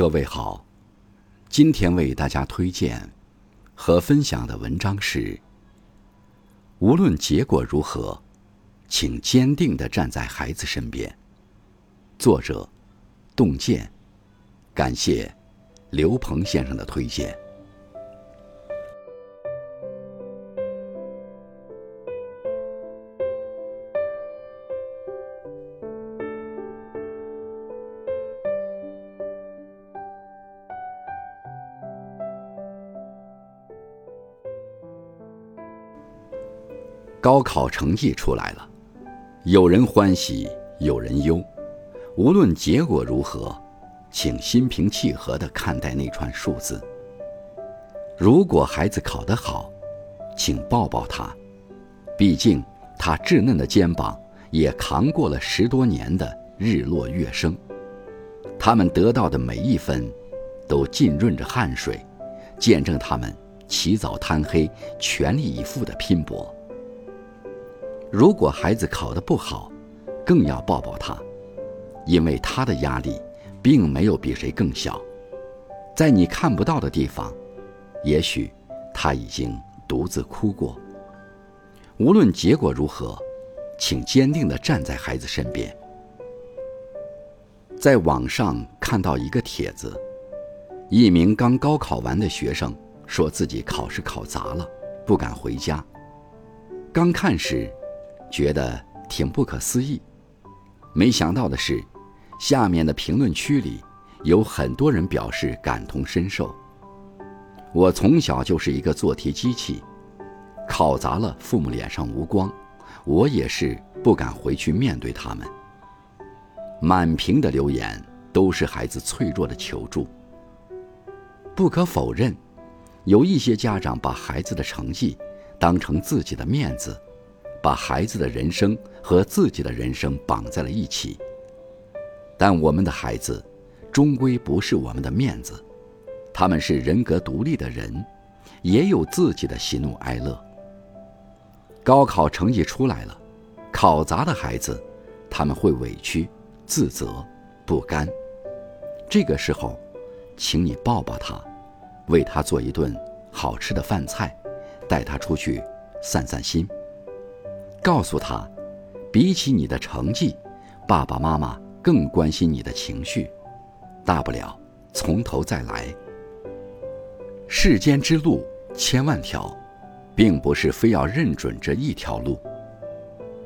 各位好，今天为大家推荐和分享的文章是：无论结果如何，请坚定的站在孩子身边。作者：洞见，感谢刘鹏先生的推荐。高考成绩出来了，有人欢喜，有人忧。无论结果如何，请心平气和地看待那串数字。如果孩子考得好，请抱抱他，毕竟他稚嫩的肩膀也扛过了十多年的日落月升。他们得到的每一分，都浸润着汗水，见证他们起早贪黑、全力以赴的拼搏。如果孩子考得不好，更要抱抱他，因为他的压力并没有比谁更小。在你看不到的地方，也许他已经独自哭过。无论结果如何，请坚定地站在孩子身边。在网上看到一个帖子，一名刚高考完的学生说自己考试考砸了，不敢回家。刚看时。觉得挺不可思议，没想到的是，下面的评论区里有很多人表示感同身受。我从小就是一个做题机器，考砸了，父母脸上无光，我也是不敢回去面对他们。满屏的留言都是孩子脆弱的求助。不可否认，有一些家长把孩子的成绩当成自己的面子。把孩子的人生和自己的人生绑在了一起，但我们的孩子终归不是我们的面子，他们是人格独立的人，也有自己的喜怒哀乐。高考成绩出来了，考砸的孩子，他们会委屈、自责、不甘。这个时候，请你抱抱他，为他做一顿好吃的饭菜，带他出去散散心。告诉他，比起你的成绩，爸爸妈妈更关心你的情绪。大不了从头再来。世间之路千万条，并不是非要认准这一条路。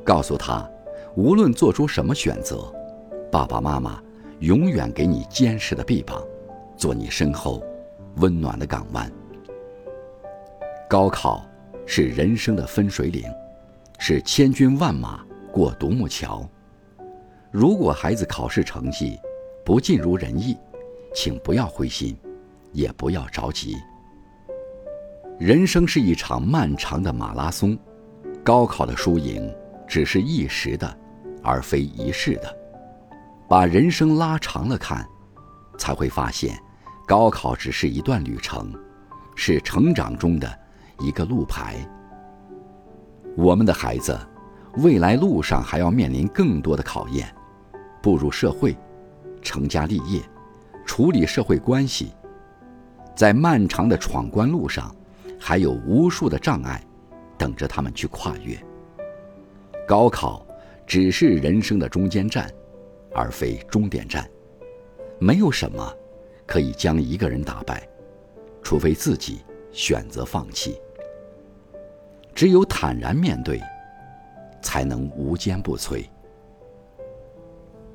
告诉他，无论做出什么选择，爸爸妈妈永远给你坚实的臂膀，做你身后温暖的港湾。高考是人生的分水岭。是千军万马过独木桥。如果孩子考试成绩不尽如人意，请不要灰心，也不要着急。人生是一场漫长的马拉松，高考的输赢只是一时的，而非一世的。把人生拉长了看，才会发现，高考只是一段旅程，是成长中的一个路牌。我们的孩子，未来路上还要面临更多的考验，步入社会，成家立业，处理社会关系，在漫长的闯关路上，还有无数的障碍，等着他们去跨越。高考只是人生的中间站，而非终点站。没有什么可以将一个人打败，除非自己选择放弃。只有坦然面对，才能无坚不摧。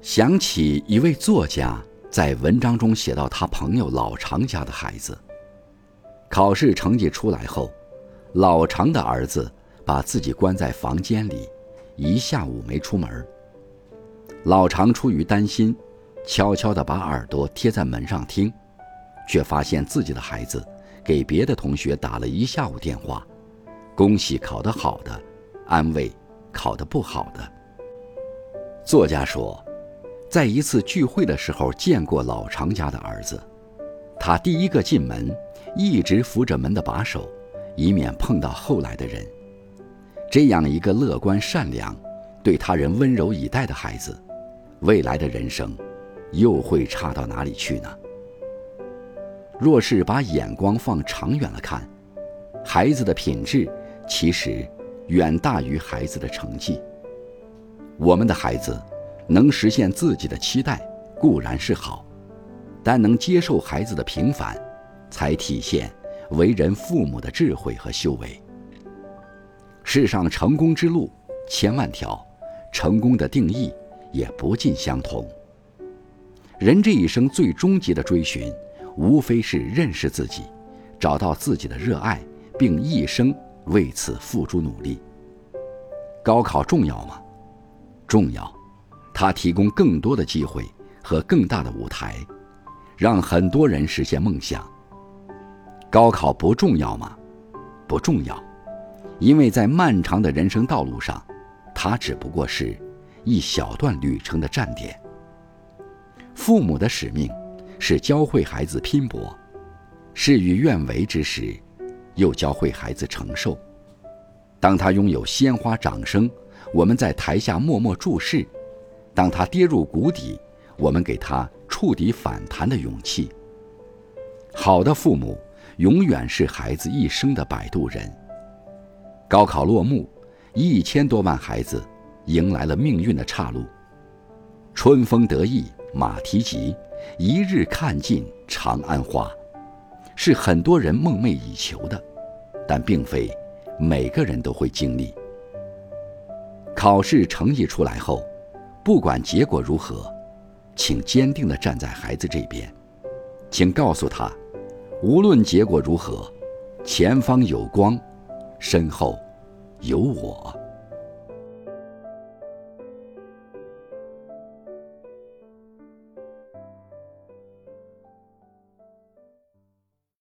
想起一位作家在文章中写到他朋友老常家的孩子，考试成绩出来后，老常的儿子把自己关在房间里，一下午没出门。老常出于担心，悄悄地把耳朵贴在门上听，却发现自己的孩子给别的同学打了一下午电话。恭喜考得好的，安慰考得不好的。作家说，在一次聚会的时候见过老常家的儿子，他第一个进门，一直扶着门的把手，以免碰到后来的人。这样一个乐观善良、对他人温柔以待的孩子，未来的人生又会差到哪里去呢？若是把眼光放长远了看，孩子的品质其实远大于孩子的成绩。我们的孩子能实现自己的期待固然是好，但能接受孩子的平凡，才体现为人父母的智慧和修为。世上成功之路千万条，成功的定义也不尽相同。人这一生最终极的追寻，无非是认识自己，找到自己的热爱，并一生为此付出努力。高考重要吗？重要，它提供更多的机会和更大的舞台，让很多人实现梦想。高考不重要吗？不重要，因为在漫长的人生道路上，它只不过是一小段旅程的站点。父母的使命是教会孩子拼搏，事与愿违之时，又教会孩子承受。当他拥有鲜花掌声，我们在台下默默注视；当他跌入谷底，我们给他触底反弹的勇气。好的父母永远是孩子一生的摆渡人。高考落幕，一千多万孩子迎来了命运的岔路。春风得意。马蹄疾，一日看尽长安花，是很多人梦寐以求的，但并非每个人都会经历。考试成绩出来后，不管结果如何，请坚定地站在孩子这边，请告诉他，无论结果如何，前方有光，身后有我。